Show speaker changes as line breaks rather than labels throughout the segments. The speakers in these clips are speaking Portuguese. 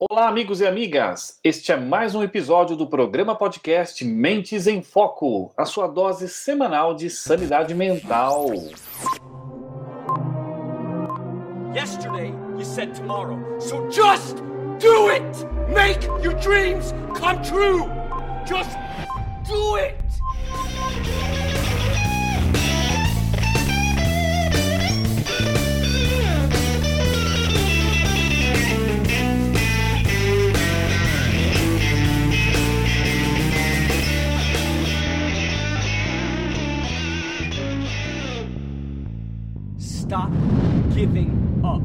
Olá, amigos e amigas! Este é mais um episódio do programa podcast Mentes em Foco, a sua dose semanal de sanidade mental. Yesterday you said tomorrow, so just do it! Make your dreams come true! Just do it! Stop giving up.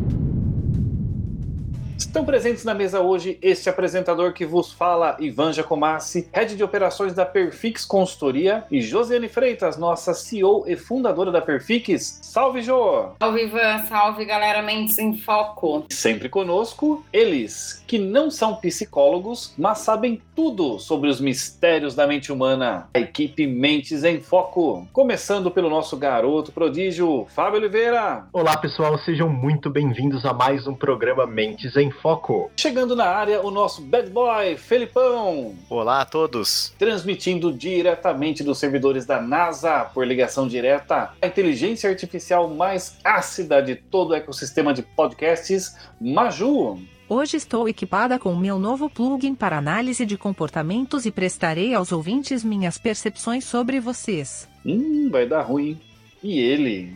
Estão presentes na mesa hoje este apresentador que vos fala, Ivan Jacomassi, head de operações da Perfix Consultoria, e Josiane Freitas, nossa CEO e fundadora da Perfix. Salve, Jô!
Salve, Ivan! Salve, galera Mentes em Foco!
Sempre conosco, eles, que não são psicólogos, mas sabem tudo sobre os mistérios da mente humana. A equipe Mentes em Foco. Começando pelo nosso garoto prodígio, Fábio Oliveira.
Olá, pessoal, sejam muito bem-vindos a mais um programa Mentes em Foco.
Chegando na área, o nosso bad boy, Felipão.
Olá a todos.
Transmitindo diretamente dos servidores da NASA por ligação direta, a inteligência artificial mais ácida de todo o ecossistema de podcasts, Maju.
Hoje estou equipada com meu novo plugin para análise de comportamentos e prestarei aos ouvintes minhas percepções sobre vocês.
Hum, vai dar ruim. E ele?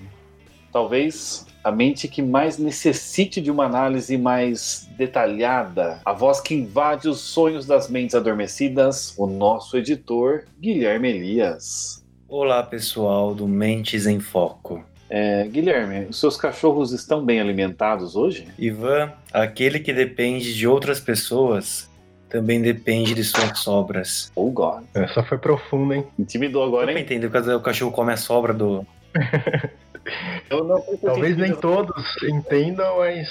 Talvez a mente que mais necessite de uma análise mais detalhada, a voz que invade os sonhos das mentes adormecidas, o nosso editor Guilherme Elias.
Olá, pessoal do Mentes em Foco.
É, Guilherme, os seus cachorros estão bem alimentados hoje?
Ivan, aquele que depende de outras pessoas também depende de suas sobras.
Oh, God.
Essa foi profunda, hein?
Intimidou agora, hein?
Eu entendo que o cachorro come a sobra do.
Talvez nem todos entendam, mas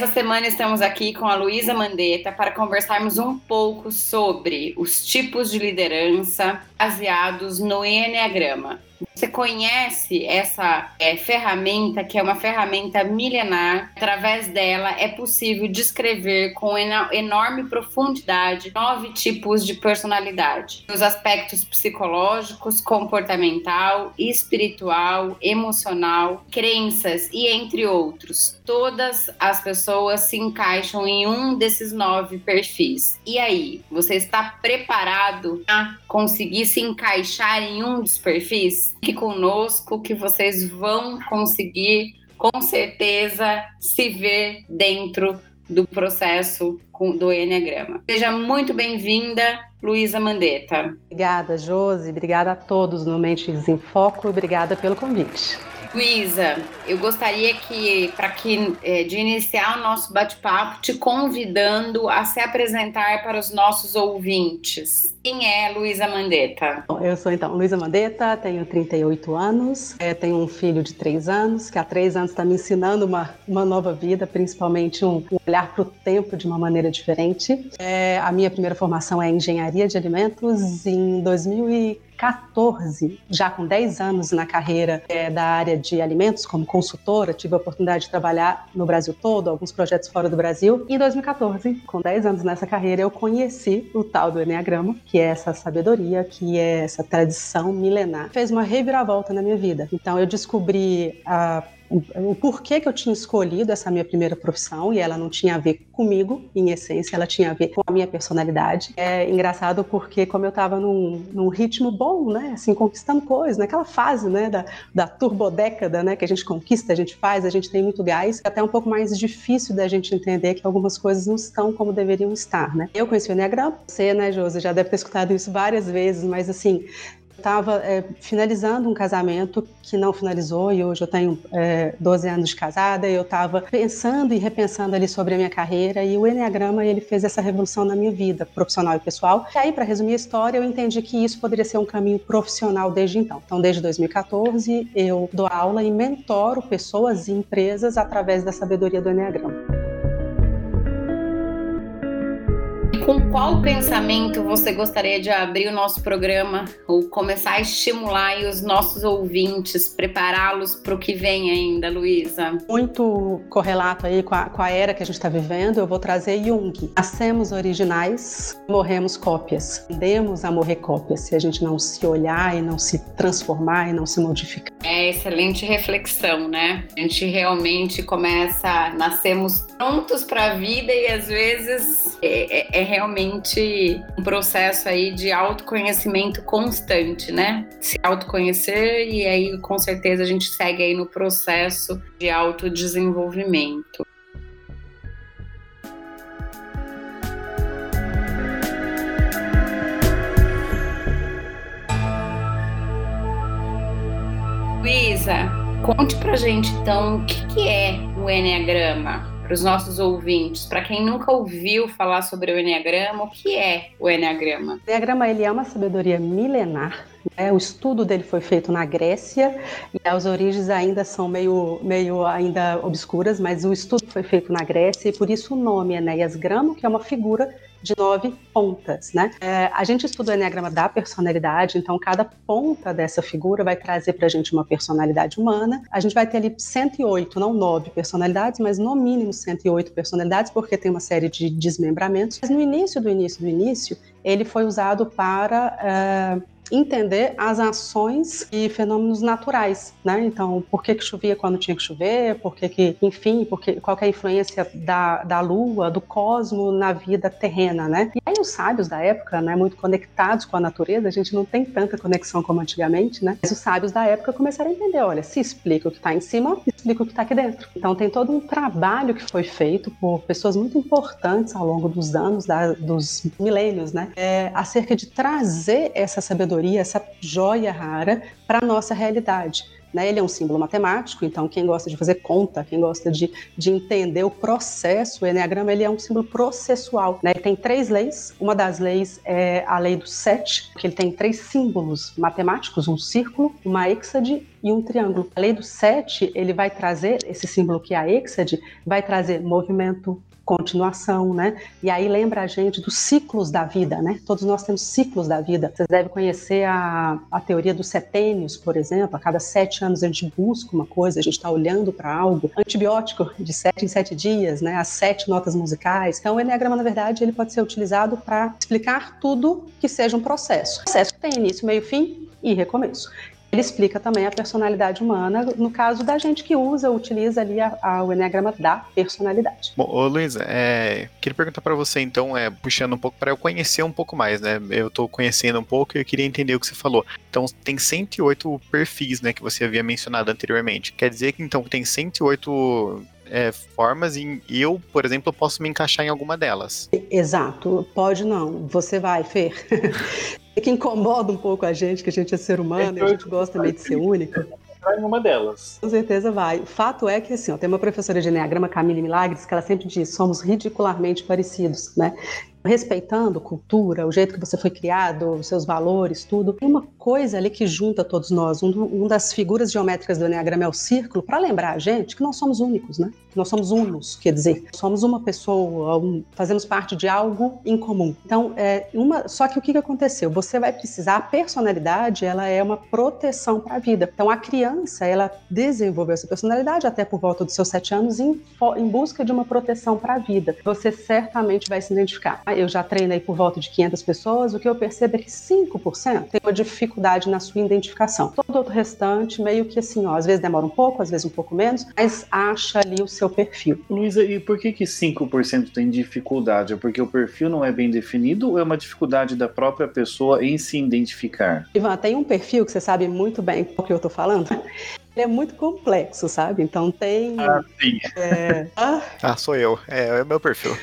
essa semana estamos aqui com a Luísa Mandetta para conversarmos um pouco sobre os tipos de liderança baseados no Enneagrama. Você conhece essa é, ferramenta, que é uma ferramenta milenar? Através dela é possível descrever com enorme profundidade nove tipos de personalidade: os aspectos psicológicos, comportamental, espiritual, emocional, crenças e entre outros. Todas as pessoas se encaixam em um desses nove perfis. E aí, você está preparado a conseguir se encaixar em um dos perfis? Fique conosco que vocês vão conseguir, com certeza, se ver dentro do processo do Enneagrama. Seja muito bem-vinda, Luísa Mandetta.
Obrigada, Josi. Obrigada a todos no Mentes em Foco. Obrigada pelo convite.
Luísa, eu gostaria que, para que é, de iniciar o nosso bate-papo, te convidando a se apresentar para os nossos ouvintes. Quem é Luísa Mandetta?
Eu sou então Luísa Mandetta, tenho 38 anos, é, tenho um filho de 3 anos, que há 3 anos está me ensinando uma, uma nova vida, principalmente um, olhar para o tempo de uma maneira diferente. É, a minha primeira formação é engenharia de alimentos em 2014. 14, já com 10 anos na carreira é, da área de alimentos como consultora, tive a oportunidade de trabalhar no Brasil todo, alguns projetos fora do Brasil. E em 2014, com 10 anos nessa carreira, eu conheci o tal do Enneagrama, que é essa sabedoria, que é essa tradição milenar. Fez uma reviravolta na minha vida. Então eu descobri a o porquê que eu tinha escolhido essa minha primeira profissão e ela não tinha a ver comigo, em essência, ela tinha a ver com a minha personalidade. É engraçado porque como eu estava num, num, ritmo bom, né, assim, conquistando coisas, naquela fase, né, da, da turbodécada, né, que a gente conquista, a gente faz, a gente tem muito gás, é até um pouco mais difícil da gente entender que algumas coisas não estão como deveriam estar, né. Eu conheci o Enneagrama, você, né, Josi, já deve ter escutado isso várias vezes, mas assim, estava é, finalizando um casamento que não finalizou e hoje eu tenho é, 12 anos de casada eu estava pensando e repensando ali sobre a minha carreira e o Enneagrama ele fez essa revolução na minha vida profissional e pessoal. E aí, para resumir a história, eu entendi que isso poderia ser um caminho profissional desde então. Então, desde 2014, eu dou aula e mentoro pessoas e empresas através da sabedoria do Enneagrama.
Com qual pensamento você gostaria de abrir o nosso programa ou começar a estimular os nossos ouvintes, prepará-los para o que vem ainda, Luísa?
Muito correlato aí com a, com a era que a gente está vivendo, eu vou trazer Jung. Nascemos originais, morremos cópias. Tendemos a morrer cópias se a gente não se olhar e não se transformar e não se modificar.
É excelente reflexão, né? A gente realmente começa, nascemos prontos para a vida e às vezes é, é, é, realmente um processo aí de autoconhecimento constante, né? Se autoconhecer e aí com certeza a gente segue aí no processo de autodesenvolvimento. Luísa, conte pra gente então o que, que é o Enneagrama para os nossos ouvintes, para quem nunca ouviu falar sobre o Enneagrama, o que é o Enneagrama?
O Enneagrama ele é uma sabedoria milenar. Né? O estudo dele foi feito na Grécia e as origens ainda são meio, meio ainda obscuras, mas o estudo foi feito na Grécia e por isso o nome Enéas Gramo, que é uma figura de nove pontas, né? É, a gente estuda o Enneagrama da personalidade, então cada ponta dessa figura vai trazer para a gente uma personalidade humana. A gente vai ter ali 108, não nove personalidades, mas no mínimo 108 personalidades, porque tem uma série de desmembramentos. Mas no início do início do início, ele foi usado para uh, entender as ações e fenômenos naturais, né? Então, por que, que chovia quando tinha que chover, por que, que enfim, porque, qual é a influência da, da lua, do cosmo na vida terrena, né? E aí os sábios da época, né, muito conectados com a natureza, a gente não tem tanta conexão como antigamente, né? Mas os sábios da época começaram a entender, olha, se explica o que está em cima, explica o que está aqui dentro. Então tem todo um trabalho que foi feito por pessoas muito importantes ao longo dos anos, da, dos milênios, né? É, acerca de trazer essa sabedoria sabedoria, essa joia rara para a nossa realidade. Né? Ele é um símbolo matemático, então quem gosta de fazer conta, quem gosta de, de entender o processo, o Enneagrama ele é um símbolo processual. Né? Ele tem três leis, uma das leis é a lei do sete, que ele tem três símbolos matemáticos, um círculo, uma êxade e um triângulo. A lei do sete, ele vai trazer, esse símbolo que é a êxade, vai trazer movimento, continuação, né? E aí lembra a gente dos ciclos da vida, né? Todos nós temos ciclos da vida. Vocês devem conhecer a, a teoria dos setênios, por exemplo. A cada sete anos a gente busca uma coisa, a gente está olhando para algo. Antibiótico de sete em sete dias, né? As sete notas musicais. Então o Enneagrama, na verdade, ele pode ser utilizado para explicar tudo que seja um processo. O processo tem início, meio, fim e recomeço. Ele explica também a personalidade humana, no caso da gente que usa, utiliza ali a, a, o Enneagrama da personalidade.
Bom, ô Luísa, é, queria perguntar para você então, é, puxando um pouco para eu conhecer um pouco mais, né? Eu estou conhecendo um pouco e eu queria entender o que você falou. Então, tem 108 perfis, né, que você havia mencionado anteriormente. Quer dizer que então tem 108 é, formas e eu, por exemplo, posso me encaixar em alguma delas.
Exato, pode não. Você vai, Fer. que incomoda um pouco a gente, que a gente é ser humano e a gente gosta meio de ser único.
Vai em uma delas.
Com certeza vai. O fato é que, assim, ó, tem uma professora de Enneagrama, Camille Milagres, que ela sempre diz, somos ridicularmente parecidos, né? Respeitando cultura, o jeito que você foi criado, os seus valores, tudo. Tem uma coisa ali que junta todos nós. Um, um das figuras geométricas do Enneagrama é o círculo, para lembrar a gente que nós somos únicos, né? Nós somos unos, quer dizer, somos uma pessoa, um, fazemos parte de algo em comum. Então, é uma. Só que o que, que aconteceu? Você vai precisar, a personalidade, ela é uma proteção para a vida. Então, a criança, ela desenvolveu essa personalidade até por volta dos seus sete anos em, em busca de uma proteção para a vida. Você certamente vai se identificar eu já treinei por volta de 500 pessoas, o que eu percebo é que 5% tem uma dificuldade na sua identificação. Todo o restante, meio que assim, ó, às vezes demora um pouco, às vezes um pouco menos, mas acha ali o seu perfil.
Luísa, e por que que 5% tem dificuldade? É porque o perfil não é bem definido ou é uma dificuldade da própria pessoa em se identificar?
Ivan, tem um perfil que você sabe muito bem o que eu tô falando? Ele é muito complexo, sabe? Então tem.
Ah, sim. É... Ah. ah, sou eu. É, é o meu perfil.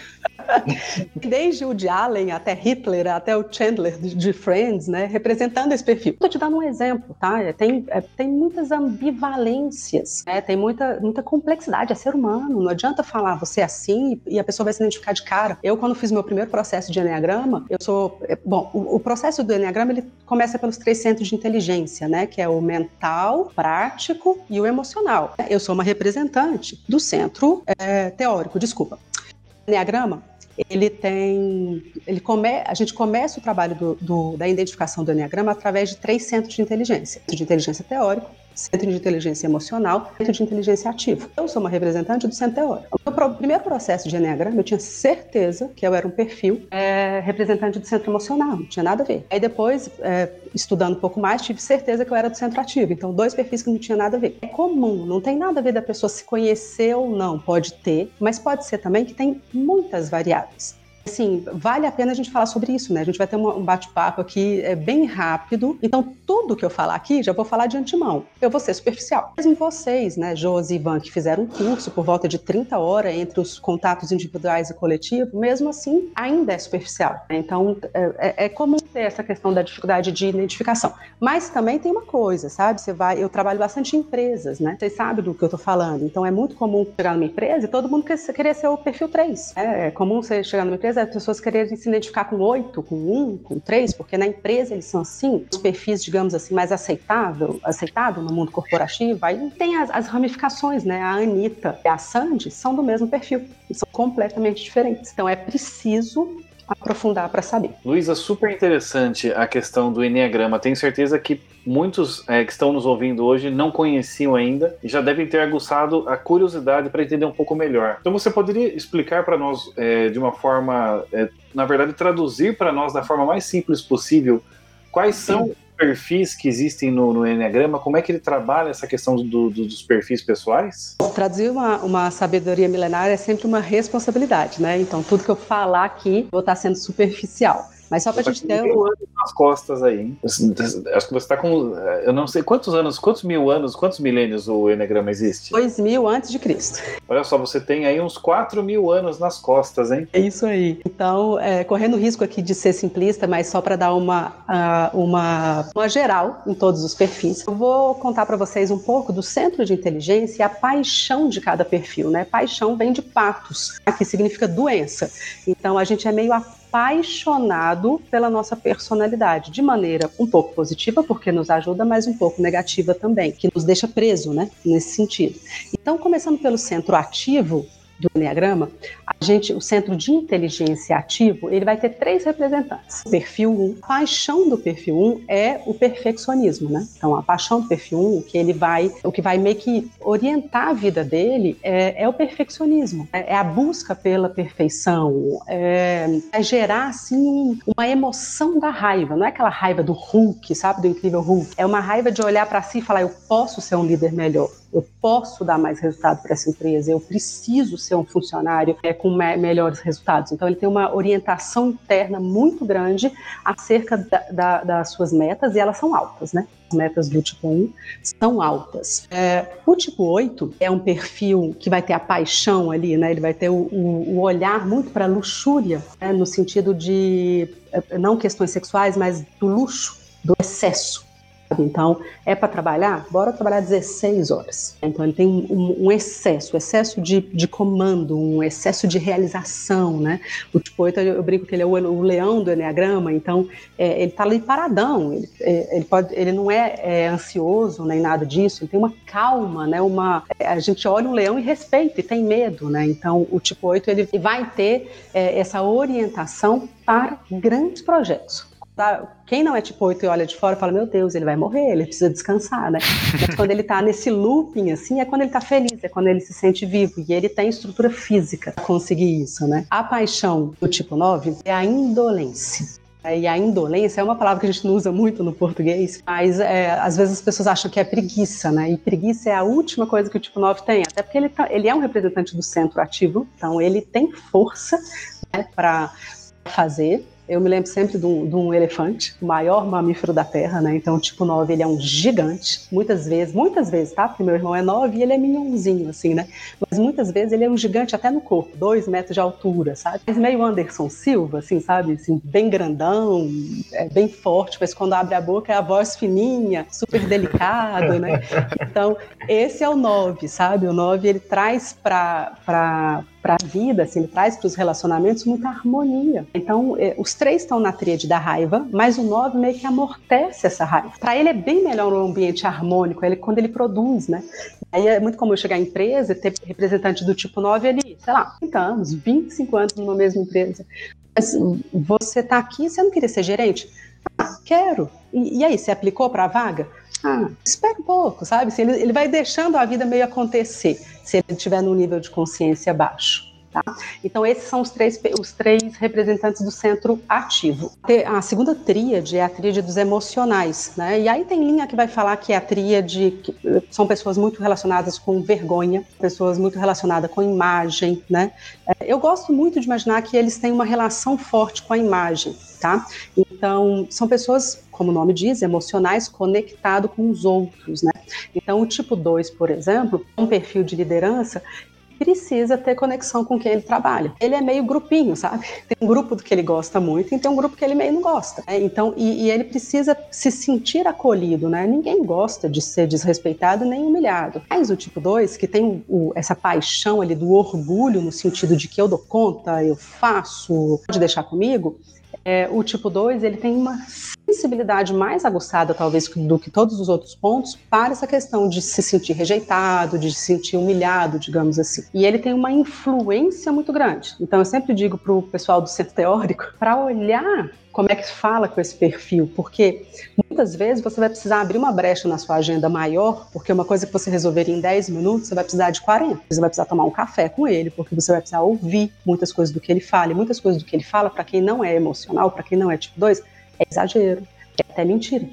Desde o de Allen até Hitler, até o Chandler de Friends, né, representando esse perfil. Estou te dando um exemplo, tá? É, tem, é, tem muitas ambivalências, né? tem muita, muita complexidade, é ser humano. Não adianta falar você é assim e a pessoa vai se identificar de cara. Eu, quando fiz meu primeiro processo de Enneagrama, eu sou. É, bom, o, o processo do Enneagrama ele começa pelos três centros de inteligência, né? Que é o mental, prático e o emocional. Eu sou uma representante do centro é, teórico, desculpa. Enneagrama ele tem, ele come, a gente começa o trabalho do, do, da identificação do Enneagrama através de três centros de inteligência. De inteligência teórico, centro de inteligência emocional, centro de inteligência ativa. Eu sou uma representante do centro teórico. O meu primeiro processo de Enneagrama, eu tinha certeza que eu era um perfil é, representante do centro emocional, não tinha nada a ver. Aí depois, é, estudando um pouco mais, tive certeza que eu era do centro ativo. Então, dois perfis que não tinha nada a ver. É comum, não tem nada a ver da pessoa se conhecer ou não, pode ter, mas pode ser também que tem muitas variáveis assim, vale a pena a gente falar sobre isso, né? A gente vai ter um bate-papo aqui é, bem rápido. Então, tudo que eu falar aqui, já vou falar de antemão. Eu vou ser superficial. Mesmo vocês, né, Josi e Ivan, que fizeram um curso por volta de 30 horas entre os contatos individuais e coletivos, mesmo assim, ainda é superficial. Então, é, é, é comum ter essa questão da dificuldade de identificação. Mas também tem uma coisa, sabe? Você vai, eu trabalho bastante em empresas, né? Vocês sabem do que eu tô falando. Então, é muito comum chegar numa empresa e todo mundo quer, querer ser o perfil 3. É, é comum você chegar numa empresa as pessoas quererem se identificar com oito, com um, com três, porque na empresa eles são assim, os perfis, digamos assim, mais aceitável, aceitado no mundo corporativo. Aí tem as, as ramificações, né? A Anitta e a Sandy são do mesmo perfil, são completamente diferentes. Então é preciso aprofundar para saber.
Luísa, super interessante a questão do Enneagrama. Tenho certeza que muitos é, que estão nos ouvindo hoje não conheciam ainda e já devem ter aguçado a curiosidade para entender um pouco melhor. Então você poderia explicar para nós é, de uma forma, é, na verdade, traduzir para nós da forma mais simples possível quais são perfis que existem no, no Enneagrama, como é que ele trabalha essa questão do, do, dos perfis pessoais?
Traduzir uma, uma sabedoria milenária é sempre uma responsabilidade, né? Então, tudo que eu falar aqui, vou estar sendo superficial. Mas só para a gente ter
um ano nas costas aí, hein? Acho que você está com, eu não sei quantos anos, quantos mil anos, quantos milênios o Enneagrama existe?
Dois mil antes de Cristo.
Olha só, você tem aí uns quatro mil anos nas costas, hein?
É isso aí. Então, é, correndo risco aqui de ser simplista, mas só para dar uma, uh, uma, uma geral em todos os perfis, eu vou contar para vocês um pouco do centro de inteligência e a paixão de cada perfil, né? Paixão vem de patos, que significa doença. Então, a gente é meio apaixonado pela nossa personalidade, de maneira um pouco positiva, porque nos ajuda, mas um pouco negativa também, que nos deixa preso, né, nesse sentido. Então, começando pelo centro ativo, do Enneagrama, a gente, o centro de inteligência ativo, ele vai ter três representantes. O perfil 1, a paixão do perfil 1 é o perfeccionismo, né? Então, a paixão do perfil 1, o que ele vai, o que vai meio que orientar a vida dele é, é o perfeccionismo, é, é, a busca pela perfeição, é, é gerar, assim, uma emoção da raiva, não é aquela raiva do Hulk, sabe, do incrível Hulk, é uma raiva de olhar para si e falar, eu posso ser um líder melhor, eu posso dar mais resultado para essa empresa, eu preciso ser um funcionário é, com me melhores resultados. Então, ele tem uma orientação interna muito grande acerca da, da, das suas metas e elas são altas, né? As metas do tipo 1 são altas. É, o tipo 8 é um perfil que vai ter a paixão ali, né? Ele vai ter o, o, o olhar muito para a luxúria, né? no sentido de, é, não questões sexuais, mas do luxo, do excesso. Então, é para trabalhar? Bora trabalhar 16 horas. Então, ele tem um, um excesso, excesso de, de, comando, um excesso de realização, né? O tipo 8, eu brinco que ele é o, o leão do Enneagrama, então, é, ele está ali paradão, ele, é, ele, pode, ele não é, é, ansioso nem nada disso, ele tem uma calma, né? Uma, é, a gente olha o leão e respeita, e tem medo, né? Então, o tipo 8, ele vai ter é, essa orientação para grandes projetos Tá? Quem não é tipo 8 e olha de fora fala, meu Deus, ele vai morrer, ele precisa descansar, né? Mas quando ele tá nesse looping, assim, é quando ele tá feliz, é quando ele se sente vivo. E ele tem estrutura física para conseguir isso, né? A paixão do tipo 9 é a indolência. E a indolência é uma palavra que a gente não usa muito no português, mas é, às vezes as pessoas acham que é preguiça, né? E preguiça é a última coisa que o tipo 9 tem, até porque ele, tá, ele é um representante do centro ativo, então ele tem força né, para fazer, eu me lembro sempre de um, de um, elefante, o maior mamífero da Terra, né? Então, tipo 9, ele é um gigante. Muitas vezes, muitas vezes, tá? Porque meu irmão é 9 e ele é minhãozinho, assim, né? Mas muitas vezes ele é um gigante até no corpo, dois metros de altura, sabe? Mas meio Anderson Silva, assim, sabe? Assim, bem grandão, é, bem forte, mas quando abre a boca é a voz fininha, super delicado, né? Então, esse é o 9, sabe? O 9, ele traz para para a vida, assim, ele traz para os relacionamentos muita harmonia. Então, é, os três estão na tríade da raiva, mas o 9 meio que amortece essa raiva. Para ele é bem melhor um ambiente harmônico, ele, quando ele produz, né? Aí é muito comum eu chegar à empresa e ter representante do tipo 9 ali, sei lá, 30 anos, 25 anos numa mesma empresa. Mas você está aqui, você não queria ser gerente? Ah, quero. E, e aí, você aplicou para a vaga? Ah, espera um pouco, sabe? Ele, ele vai deixando a vida meio acontecer, se ele estiver num nível de consciência baixo. Tá? Então, esses são os três, os três representantes do centro ativo. A segunda tríade é a tríade dos emocionais. Né? E aí tem linha que vai falar que é a tríade, que são pessoas muito relacionadas com vergonha, pessoas muito relacionadas com imagem. Né? É, eu gosto muito de imaginar que eles têm uma relação forte com a imagem. Tá? Então, são pessoas, como o nome diz, emocionais, conectado com os outros, né? Então, o tipo 2, por exemplo, um perfil de liderança precisa ter conexão com quem ele trabalha. Ele é meio grupinho, sabe? Tem um grupo do que ele gosta muito e tem um grupo que ele meio não gosta. Né? Então, e, e, ele precisa se sentir acolhido, né? Ninguém gosta de ser desrespeitado nem humilhado. Mas o tipo 2, que tem o, essa paixão ali do orgulho, no sentido de que eu dou conta, eu faço, pode deixar comigo, é, o tipo 2 ele tem uma sensibilidade mais aguçada, talvez, do que todos os outros pontos, para essa questão de se sentir rejeitado, de se sentir humilhado, digamos assim. E ele tem uma influência muito grande. Então, eu sempre digo para o pessoal do centro teórico para olhar como é que fala com esse perfil, porque muitas vezes você vai precisar abrir uma brecha na sua agenda maior, porque uma coisa que você resolveria em 10 minutos, você vai precisar de 40. Você vai precisar tomar um café com ele, porque você vai precisar ouvir muitas coisas do que ele fala, e muitas coisas do que ele fala, para quem não é emocional, para quem não é tipo 2, é exagero, é até mentira.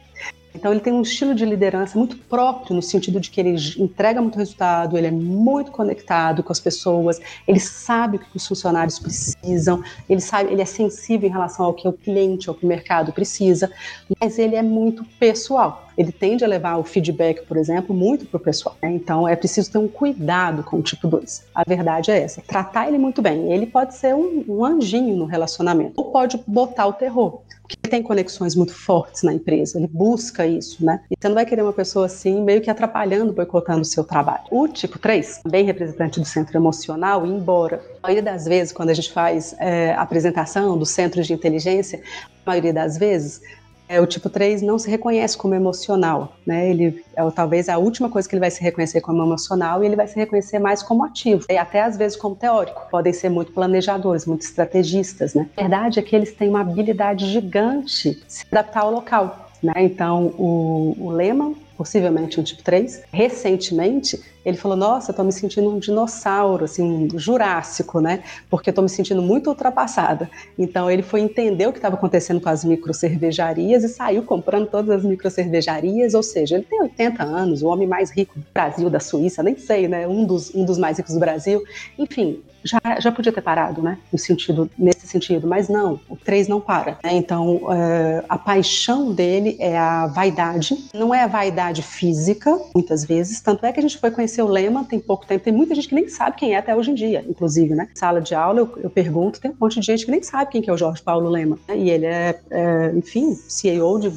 Então ele tem um estilo de liderança muito próprio no sentido de que ele entrega muito resultado, ele é muito conectado com as pessoas, ele sabe o que os funcionários precisam, ele sabe, ele é sensível em relação ao que o cliente, ao que o mercado precisa, mas ele é muito pessoal. Ele tende a levar o feedback, por exemplo, muito para o pessoal. Né? Então é preciso ter um cuidado com o tipo 2. A verdade é essa. Tratar ele muito bem. Ele pode ser um, um anjinho no relacionamento, ou pode botar o terror porque ele tem conexões muito fortes na empresa, ele busca isso, né? E você não vai querer uma pessoa assim, meio que atrapalhando, boicotando o seu trabalho. O tipo 3, bem representante do centro emocional, embora a maioria das vezes, quando a gente faz é, apresentação dos centros de inteligência, a maioria das vezes é, o tipo 3 não se reconhece como emocional, né? Ele é talvez a última coisa que ele vai se reconhecer como emocional e ele vai se reconhecer mais como ativo, e até às vezes como teórico. Podem ser muito planejadores, muito estrategistas, né? A verdade é que eles têm uma habilidade gigante se adaptar ao local. Né? Então, o, o possivelmente um tipo 3. Recentemente, ele falou: Nossa, estou me sentindo um dinossauro, assim, jurássico, né? Porque estou me sentindo muito ultrapassada. Então, ele foi entender o que estava acontecendo com as microcervejarias e saiu comprando todas as microcervejarias. Ou seja, ele tem 80 anos, o homem mais rico do Brasil, da Suíça, nem sei, né? Um dos, um dos mais ricos do Brasil. Enfim, já, já podia ter parado, né? No sentido, nesse sentido, mas não, o 3 não para. Né? Então, uh, a paixão dele é a vaidade, não é a vaidade física, muitas vezes, tanto é que a gente foi conhecer o Lema tem pouco tempo, tem muita gente que nem sabe quem é até hoje em dia, inclusive, né? Sala de aula, eu, eu pergunto, tem um monte de gente que nem sabe quem que é o Jorge Paulo Lema. Né? E ele é, é, enfim, CEO de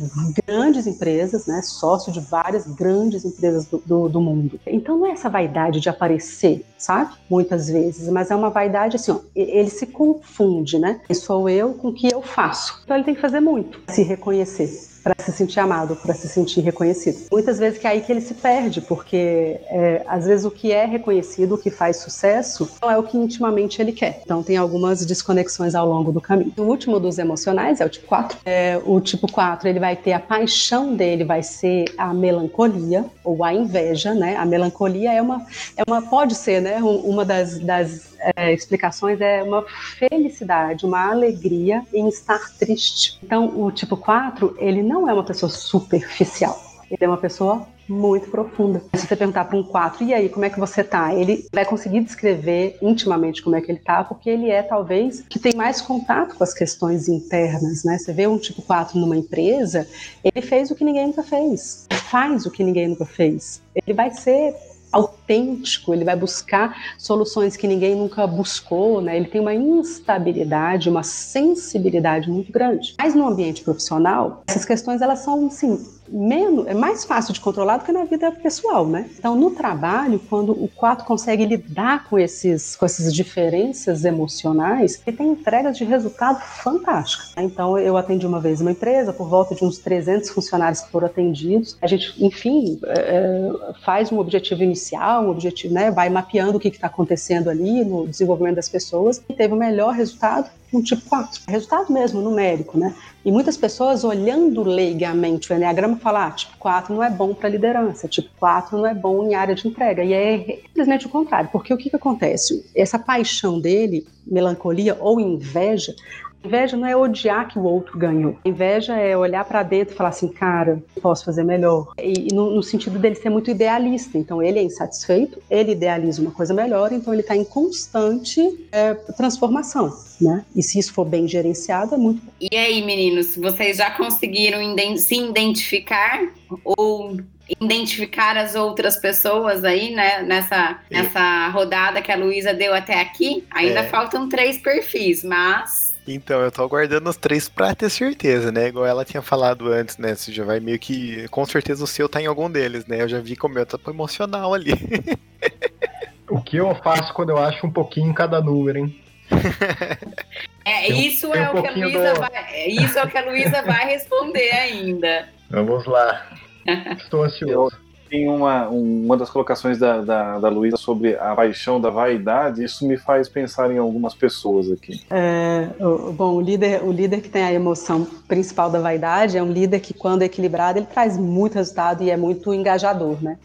grandes empresas, né? Sócio de várias grandes empresas do, do, do mundo. Então, não é essa vaidade de aparecer, sabe? Muitas vezes, mas é uma vaidade assim, ó, ele se confunde, né? Sou eu com o que eu faço. Então ele tem que fazer muito, se reconhecer para se sentir amado, para se sentir reconhecido. Muitas vezes que é aí que ele se perde, porque é, às vezes o que é reconhecido, o que faz sucesso, não é o que intimamente ele quer. Então tem algumas desconexões ao longo do caminho. O último dos emocionais é o tipo 4. É, o tipo 4, ele vai ter a paixão dele, vai ser a melancolia ou a inveja, né? A melancolia é uma, é uma pode ser, né? Uma das, das é, explicações é uma felicidade, uma alegria em estar triste. Então, o tipo 4, ele não é uma pessoa superficial. Ele é uma pessoa muito profunda. Se você perguntar para um 4, e aí, como é que você tá? Ele vai conseguir descrever intimamente como é que ele tá, porque ele é talvez que tem mais contato com as questões internas, né? Você vê um tipo 4 numa empresa, ele fez o que ninguém nunca fez, faz o que ninguém nunca fez. Ele vai ser autêntico, ele vai buscar soluções que ninguém nunca buscou, né? Ele tem uma instabilidade, uma sensibilidade muito grande. Mas no ambiente profissional, essas questões elas são, sim, menos, é mais fácil de controlar do que na vida pessoal, né? Então, no trabalho, quando o 4 consegue lidar com, esses, com essas diferenças emocionais, ele tem entregas de resultado fantásticas. Então, eu atendi uma vez uma empresa, por volta de uns 300 funcionários que foram atendidos. A gente, enfim, é, faz um objetivo inicial, um objetivo, né? Vai mapeando o que está acontecendo ali no desenvolvimento das pessoas e teve o melhor resultado um tipo 4. Resultado mesmo, numérico, né? E muitas pessoas olhando leigamente o Enneagrama falam, ah, tipo 4 não é bom para liderança, tipo 4 não é bom em área de entrega. E é simplesmente o contrário, porque o que, que acontece? Essa paixão dele, melancolia ou inveja, Inveja não é odiar que o outro ganhou. Inveja é olhar para dentro e falar assim, cara, posso fazer melhor. E, no, no, sentido dele ser muito idealista. Então ele é insatisfeito, ele idealiza uma coisa melhor, então ele está em constante é, transformação, né? E se isso for bem gerenciado, é muito.
E aí, meninos, vocês já conseguiram se identificar ou identificar as outras pessoas aí, né, nessa, nessa rodada que a Luísa deu até aqui. Ainda é. faltam três perfis, mas
então, eu tô aguardando os três pra ter certeza, né? Igual ela tinha falado antes, né? Você já vai meio que. Com certeza o seu tá em algum deles, né? Eu já vi como o meu tá emocional ali.
o que eu faço quando eu acho um pouquinho em cada número, hein?
É, isso, é o que a Luísa do... vai, é, isso é o que a Luísa vai responder ainda.
Vamos lá. Estou ansioso
tem uma, uma das colocações da, da, da Luísa sobre a paixão da vaidade, isso me faz pensar em algumas pessoas aqui.
É, bom, o líder, o líder que tem a emoção principal da vaidade é um líder que, quando equilibrado, ele traz muito resultado e é muito engajador, né?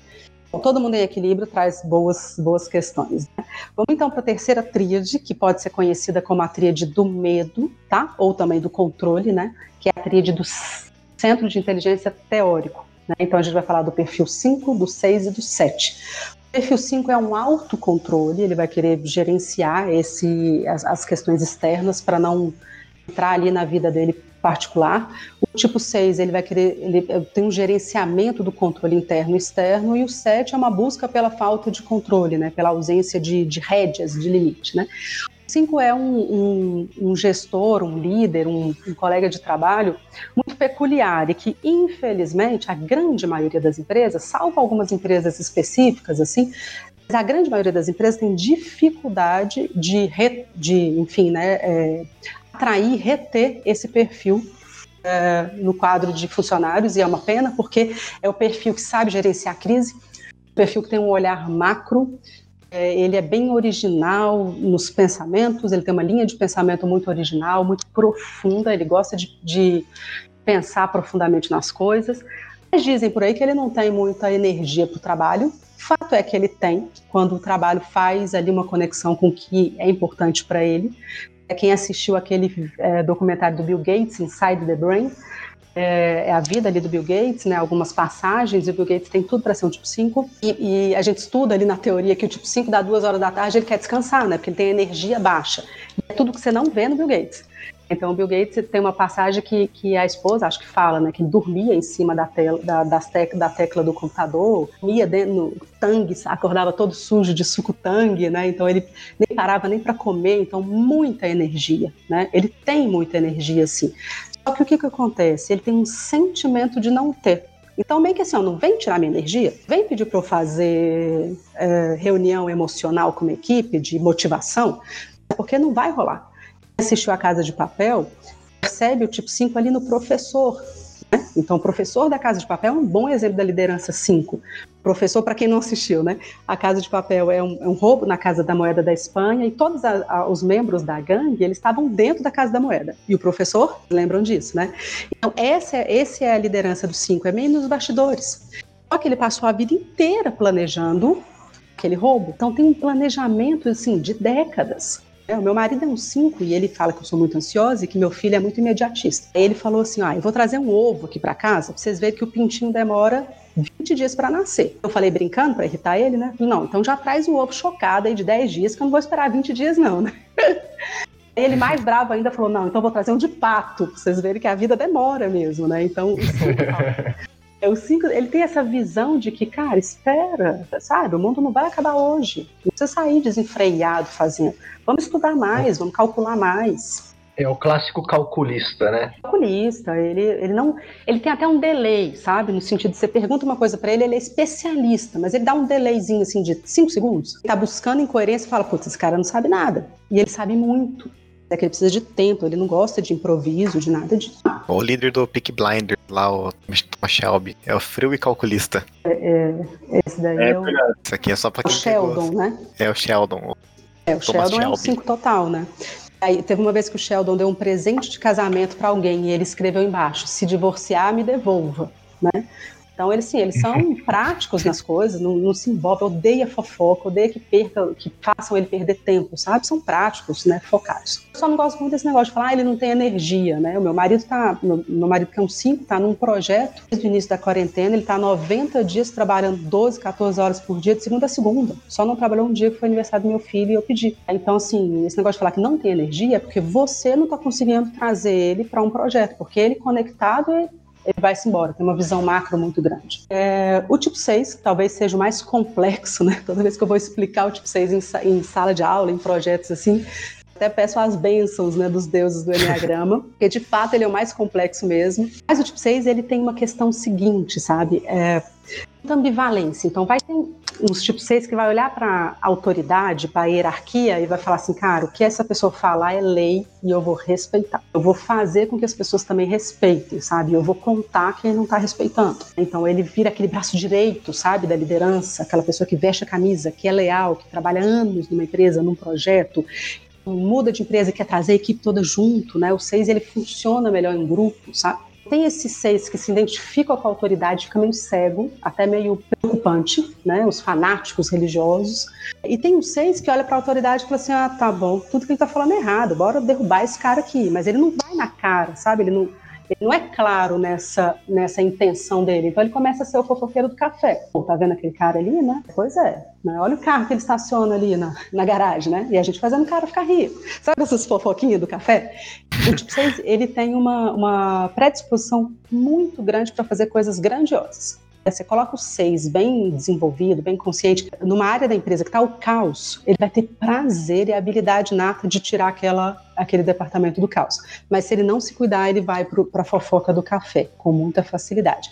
todo mundo em equilíbrio traz boas, boas questões. Né? Vamos então para a terceira tríade, que pode ser conhecida como a tríade do medo, tá? Ou também do controle, né? Que é a tríade do centro de inteligência teórico. Né? Então a gente vai falar do perfil 5, do 6 e do 7. O perfil 5 é um autocontrole, ele vai querer gerenciar esse, as, as questões externas para não entrar ali na vida dele particular. O tipo 6, ele vai querer, ele tem um gerenciamento do controle interno e externo, e o 7 é uma busca pela falta de controle, né, pela ausência de, de rédeas, de limite, né. 5 é um, um, um, gestor, um líder, um, um, colega de trabalho muito peculiar e que, infelizmente, a grande maioria das empresas, salvo algumas empresas específicas, assim, a grande maioria das empresas tem dificuldade de, re, de enfim, né, é, atrair, reter esse perfil é, no quadro de funcionários, e é uma pena, porque é o perfil que sabe gerenciar a crise, o perfil que tem um olhar macro, é, ele é bem original nos pensamentos, ele tem uma linha de pensamento muito original, muito profunda, ele gosta de, de pensar profundamente nas coisas. Mas dizem por aí que ele não tem muita energia para o trabalho. Fato é que ele tem, quando o trabalho faz ali uma conexão com o que é importante para ele. É quem assistiu aquele é, documentário do Bill Gates, Inside the Brain, é, é, a vida ali do Bill Gates, né, algumas passagens, e o Bill Gates tem tudo para ser um tipo 5, e, e, a gente estuda ali na teoria que o tipo 5 dá duas horas da tarde, ele quer descansar, né, porque ele tem energia baixa. E é tudo que você não vê no Bill Gates. Então, o Bill Gates tem uma passagem que, que a esposa, acho que fala, né, que dormia em cima da, tela, da, das tec, da tecla do computador, dormia dentro no tangue, acordava todo sujo de suco tangue, né, então ele nem parava nem para comer, então muita energia, né, ele tem muita energia, assim. Só que o que, que acontece? Ele tem um sentimento de não ter. Então, meio que assim, ó, não vem tirar minha energia, vem pedir para eu fazer é, reunião emocional com uma equipe de motivação, porque não vai rolar. Assistiu a Casa de Papel, percebe o tipo 5 ali no professor. Né? Então, professor da Casa de Papel é um bom exemplo da liderança 5. Professor, para quem não assistiu, né? A Casa de Papel é um, é um roubo na Casa da Moeda da Espanha e todos a, a, os membros da gangue, eles estavam dentro da Casa da Moeda. E o professor, lembram disso, né? Então, essa, é, essa é a liderança dos 5, é meio nos bastidores. Só que ele passou a vida inteira planejando aquele roubo. Então, tem um planejamento, assim, de décadas. É, o meu marido é um 5 e ele fala que eu sou muito ansiosa e que meu filho é muito imediatista. Ele falou assim: ah, eu vou trazer um ovo aqui para casa pra vocês verem que o pintinho demora 20 dias para nascer. Eu falei brincando para irritar ele, né? Não, então já traz o ovo chocado aí de 10 dias, que eu não vou esperar 20 dias, não, né? Ele mais bravo ainda falou: não, então vou trazer um de pato, pra vocês verem que a vida demora mesmo, né? Então, É o cinco, ele tem essa visão de que, cara, espera, sabe? O mundo não vai acabar hoje. Não precisa sair desenfreado fazendo. Vamos estudar mais, vamos calcular mais.
É o clássico calculista, né?
Calculista, ele, ele não. Ele tem até um delay, sabe? No sentido de você pergunta uma coisa para ele, ele é especialista, mas ele dá um delayzinho assim de 5 segundos. Ele tá buscando incoerência e fala, putz, esse cara não sabe nada. E ele sabe muito. É que ele precisa de tempo, ele não gosta de improviso, de nada disso.
O líder do Peak Blinder, lá, o Thomas Shelby, é o frio e calculista.
É, é, esse daí é,
É
o.
Isso aqui é só pra
o
quem
Sheldon,
pegou.
né?
É o Sheldon.
É, o
Thomas
Sheldon é um
Shelby.
5 total, né? Aí teve uma vez que o Sheldon deu um presente de casamento para alguém e ele escreveu embaixo: se divorciar, me devolva, né? Então, eles, sim, eles são práticos nas coisas, não, não se envolve, odeia fofoca, odeia que perca, que façam ele perder tempo, sabe? São práticos, né? Focados. Eu só não gosto muito desse negócio de falar, ah, ele não tem energia, né? O meu marido tá, meu, meu marido que é um 5, tá num projeto desde o início da quarentena, ele tá 90 dias trabalhando 12, 14 horas por dia, de segunda a segunda. Só não trabalhou um dia que foi aniversário do meu filho e eu pedi. Então, assim, esse negócio de falar que não tem energia é porque você não tá conseguindo trazer ele para um projeto, porque ele conectado, ele vai-se embora, tem uma visão macro muito grande. É, o tipo 6, que talvez seja o mais complexo, né? Toda vez que eu vou explicar o tipo 6 em, em sala de aula, em projetos assim, até peço as bênçãos né, dos deuses do Enneagrama, porque de fato ele é o mais complexo mesmo. Mas o tipo 6, ele tem uma questão seguinte, sabe? É, muita ambivalência. Então vai ter uns tipo 6 que vai olhar para a autoridade, para a hierarquia e vai falar assim, cara, o que essa pessoa falar é lei e eu vou respeitar. Eu vou fazer com que as pessoas também respeitem, sabe? Eu vou contar quem não está respeitando. Então ele vira aquele braço direito, sabe, da liderança, aquela pessoa que veste a camisa, que é leal, que trabalha anos numa empresa, num projeto, muda de empresa, quer trazer a equipe toda junto, né? O 6 ele funciona melhor em grupo, sabe? Tem esses seis que se identificam com a autoridade, fica meio cego, até meio preocupante, né? Os fanáticos religiosos. E tem um seis que olha para a autoridade e fala assim: ah, tá bom, tudo que ele tá falando é errado, bora derrubar esse cara aqui. Mas ele não vai na cara, sabe? Ele não, ele não é claro nessa, nessa intenção dele. Então ele começa a ser o fofoqueiro do café. Pô, tá vendo aquele cara ali, né? Pois é. Né? Olha o carro que ele estaciona ali na, na garagem, né? E a gente fazendo o cara ficar rico. Sabe essas fofoquinhas do café? O tipo 6, ele tem uma, uma predisposição muito grande para fazer coisas grandiosas. Você coloca o 6 bem desenvolvido, bem consciente, numa área da empresa que está o caos, ele vai ter prazer e habilidade nata de tirar aquela, aquele departamento do caos. Mas se ele não se cuidar, ele vai para a fofoca do café, com muita facilidade.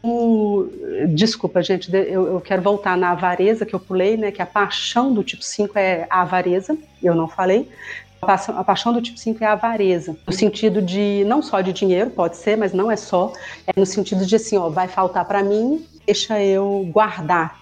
Desculpa, gente, eu, eu quero voltar na avareza que eu pulei, né? Que a paixão do tipo 5 é a avareza, eu não falei. A paixão do tipo 5 é a avareza, no sentido de, não só de dinheiro, pode ser, mas não é só, é no sentido de assim, ó, vai faltar para mim, deixa eu guardar.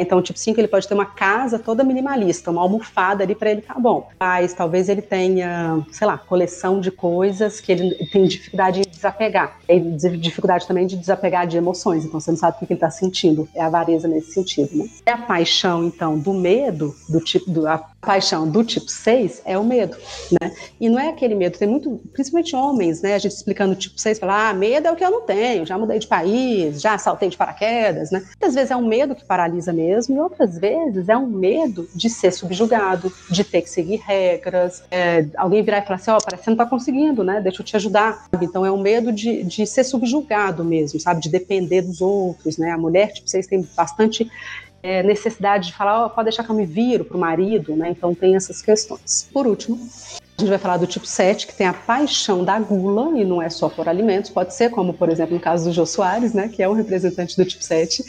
Então, o tipo 5 ele pode ter uma casa toda minimalista, uma almofada ali para ele tá bom. Mas talvez ele tenha, sei lá, coleção de coisas que ele tem dificuldade em desapegar. Tem dificuldade também de desapegar de emoções, então você não sabe o que ele está sentindo. É avareza nesse sentido, né? E a paixão, então, do medo, do tipo, do, a paixão do tipo 6 é o medo, né? E não é aquele medo, tem muito, principalmente homens, né? A gente explicando o tipo 6, fala, ah, medo é o que eu não tenho, já mudei de país, já saltei de paraquedas, né? Muitas vezes é um medo que paralisa mesmo, e outras vezes é um medo de ser subjugado, de ter que seguir regras, é, alguém virar e falar assim, ó, oh, parece que você não tá conseguindo, né? Deixa eu te ajudar. Então é um medo de, de ser subjugado mesmo, sabe? De depender dos outros, né? A mulher, tipo 6, tem bastante é, necessidade de falar, oh, pode deixar que eu me viro para o marido, né? Então tem essas questões. Por último, a gente vai falar do tipo 7, que tem a paixão da gula, e não é só por alimentos, pode ser, como por exemplo no caso do Jô Soares, né? Que é um representante do tipo 7.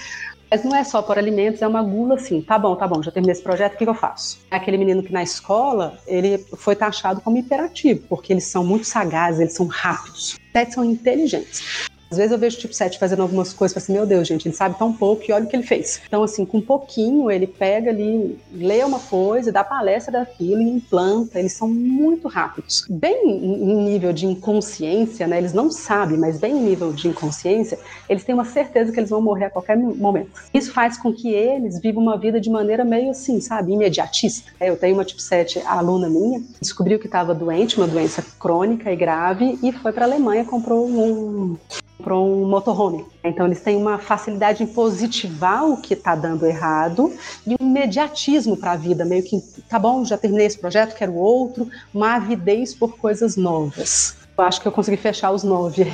Mas não é só por alimentos, é uma gula assim, tá bom, tá bom, já terminei esse projeto, o que, que eu faço? Aquele menino que na escola, ele foi taxado como hiperativo, porque eles são muito sagazes, eles são rápidos. Os sete são inteligentes. Às vezes eu vejo o tipo 7 fazendo algumas coisas, assim, meu Deus, gente, ele sabe tão pouco e olha o que ele fez. Então, assim, com um pouquinho, ele pega ali, lê uma coisa, dá palestra daquilo e implanta. Eles são muito rápidos. Bem em nível de inconsciência, né? Eles não sabem, mas bem em nível de inconsciência, eles têm uma certeza que eles vão morrer a qualquer momento. Isso faz com que eles vivam uma vida de maneira meio assim, sabe, imediatista. Eu tenho uma tipo 7 aluna minha, descobriu que estava doente, uma doença crônica e grave, e foi para a Alemanha, comprou um comprou um motorhome. Então eles têm uma facilidade em positivar o que está dando errado e um imediatismo para a vida, meio que tá bom, já terminei esse projeto, quero outro, uma avidez por coisas novas. Eu acho que eu consegui fechar os nove.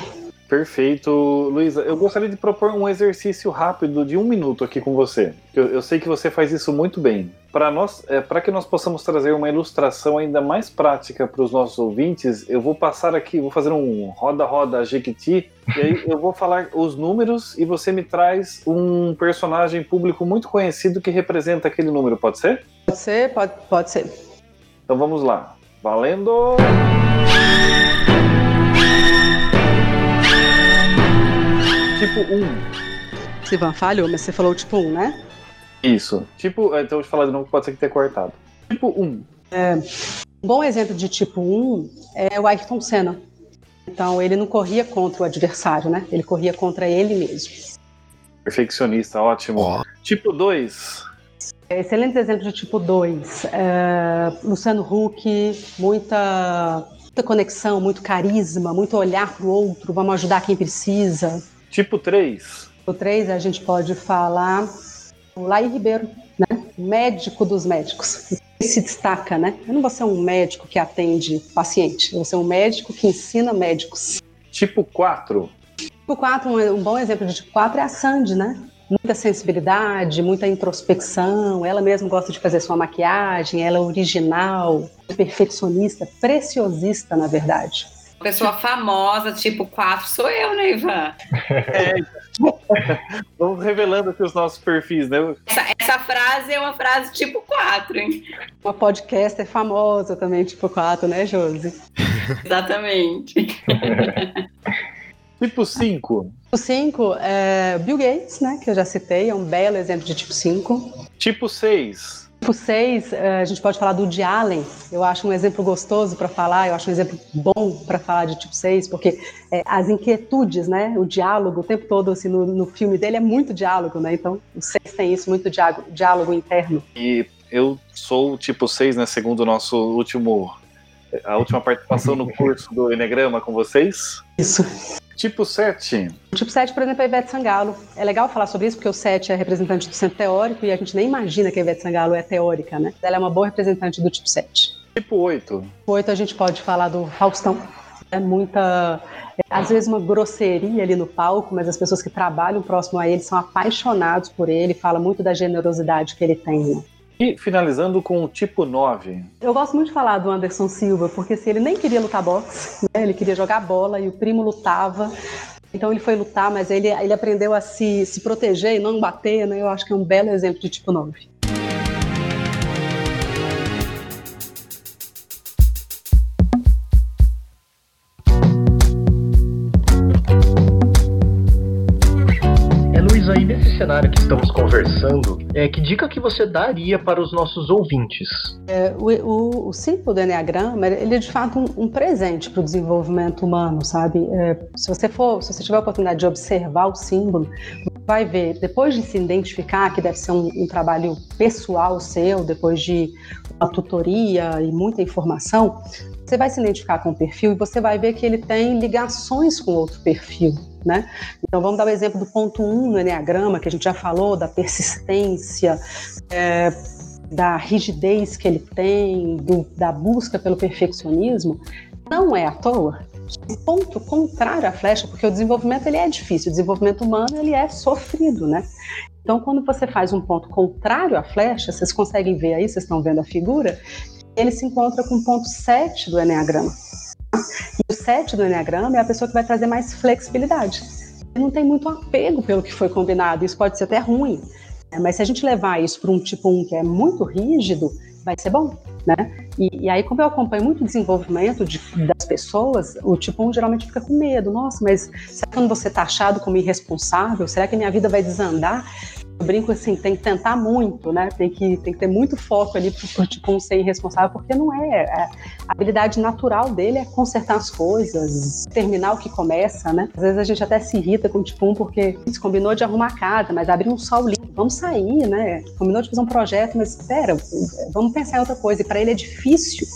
Perfeito, Luísa. Eu gostaria de propor um exercício rápido de um minuto aqui com você. Eu, eu sei que você faz isso muito bem. Para nós, é, para que nós possamos trazer uma ilustração ainda mais prática para os nossos ouvintes, eu vou passar aqui, vou fazer um roda-roda Jequiti, e aí eu vou falar os números e você me traz um personagem público muito conhecido que representa aquele número, pode ser?
Pode ser, pode, pode ser.
Então vamos lá. Valendo! Tipo 1.
Sivan falhou, mas você falou tipo 1, né?
Isso. Tipo, então eu vou te falar de novo que pode ser que tenha cortado. Tipo 1.
É, um bom exemplo de tipo 1 é o Ayrton Senna. Então ele não corria contra o adversário, né? Ele corria contra ele mesmo.
Perfeccionista, ótimo.
Ó.
Tipo 2.
Excelente exemplo de tipo 2. É, Luciano Huck, muita, muita conexão, muito carisma, muito olhar para o outro, vamos ajudar quem precisa.
Tipo 3.
O 3 a gente pode falar o Lai Ribeiro, né? Médico dos médicos. Ele se destaca, né? Eu não vou ser um médico que atende paciente, eu vou ser um médico que ensina médicos.
Tipo 4.
Tipo 4, um, um bom exemplo de tipo 4 é a Sandy, né? Muita sensibilidade, muita introspecção. Ela mesma gosta de fazer sua maquiagem, ela é original, perfeccionista, preciosista, na verdade.
Pessoa famosa, tipo 4, sou eu, né, Ivan?
Vamos revelando aqui os nossos perfis, né?
Essa, essa frase é uma frase tipo 4, hein?
Uma podcaster famosa também, tipo 4, né, Josi?
Exatamente.
Tipo 5.
O 5 é Bill Gates, né? Que eu já citei, é um belo exemplo de tipo 5.
Tipo 6.
Tipo 6, a gente pode falar do Woody Allen. Eu acho um exemplo gostoso para falar, eu acho um exemplo bom para falar de tipo 6, porque é, as inquietudes, né? O diálogo o tempo todo assim, no, no filme dele é muito diálogo, né? Então o 6 tem isso, muito diálogo, diálogo interno.
E eu sou o tipo 6, né? Segundo o nosso último. A última participação no curso do Enneagrama com vocês.
Isso.
Tipo 7.
O tipo 7, por exemplo, é a Ivete Sangalo. É legal falar sobre isso, porque o 7 é representante do centro teórico e a gente nem imagina que a Ivete Sangalo é teórica, né? Ela é uma boa representante do tipo 7.
Tipo 8.
O 8 a gente pode falar do Faustão. É muita. é, às vezes uma grosseria ali no palco, mas as pessoas que trabalham próximo a ele são apaixonados por ele, fala muito da generosidade que ele tem. Né?
E finalizando com o tipo 9.
Eu gosto muito de falar do Anderson Silva, porque se ele nem queria lutar boxe, né, ele queria jogar bola e o primo lutava. Então ele foi lutar, mas ele, ele aprendeu a se, se proteger e não bater, né? Eu acho que é um belo exemplo de tipo 9.
Cenário que estamos conversando, é, que dica que você daria para os nossos ouvintes?
É, o, o, o símbolo do Enneagrama, ele é de fato um, um presente para o desenvolvimento humano, sabe? É, se você for, se você tiver a oportunidade de observar o símbolo, vai ver, depois de se identificar, que deve ser um, um trabalho pessoal seu, depois de uma tutoria e muita informação, você vai se identificar com o perfil e você vai ver que ele tem ligações com outro perfil, né? Então vamos dar o exemplo do ponto 1 um no Enneagrama, que a gente já falou, da persistência, é, da rigidez que ele tem, do- da busca pelo perfeccionismo, não é à toa. O ponto contrário à flecha, porque o desenvolvimento ele é difícil, o desenvolvimento humano ele é sofrido, né? Então, quando você faz um ponto contrário à flecha, vocês conseguem ver aí, vocês estão vendo a figura, ele se encontra com o ponto 7 do Enneagrama. E o 7 do Enneagrama é a pessoa que vai trazer mais flexibilidade. Não tem muito apego pelo que foi combinado, isso pode ser até ruim. né? Mas se a gente levar isso para um tipo 1 que é muito rígido, vai ser bom, né? E, e aí, como eu acompanho muito o desenvolvimento de- das pessoas, o tipo 1 geralmente fica com medo. Nossa, mas será que quando você está achado como irresponsável, será que minha vida vai desandar? Eu brinco assim, tem que tentar muito, né? Tem que, tem que ter muito foco ali pro tipo um ser irresponsável, porque não é. é- A habilidade natural dele é consertar as coisas, terminar o que começa, né? Às vezes a gente até se irrita com o tipo um porque se combinou de arrumar a casa, mas abriu um sol limpo, vamos sair, né? Combinou de fazer um projeto, mas espera, vamos pensar em outra coisa. E para ele é difícil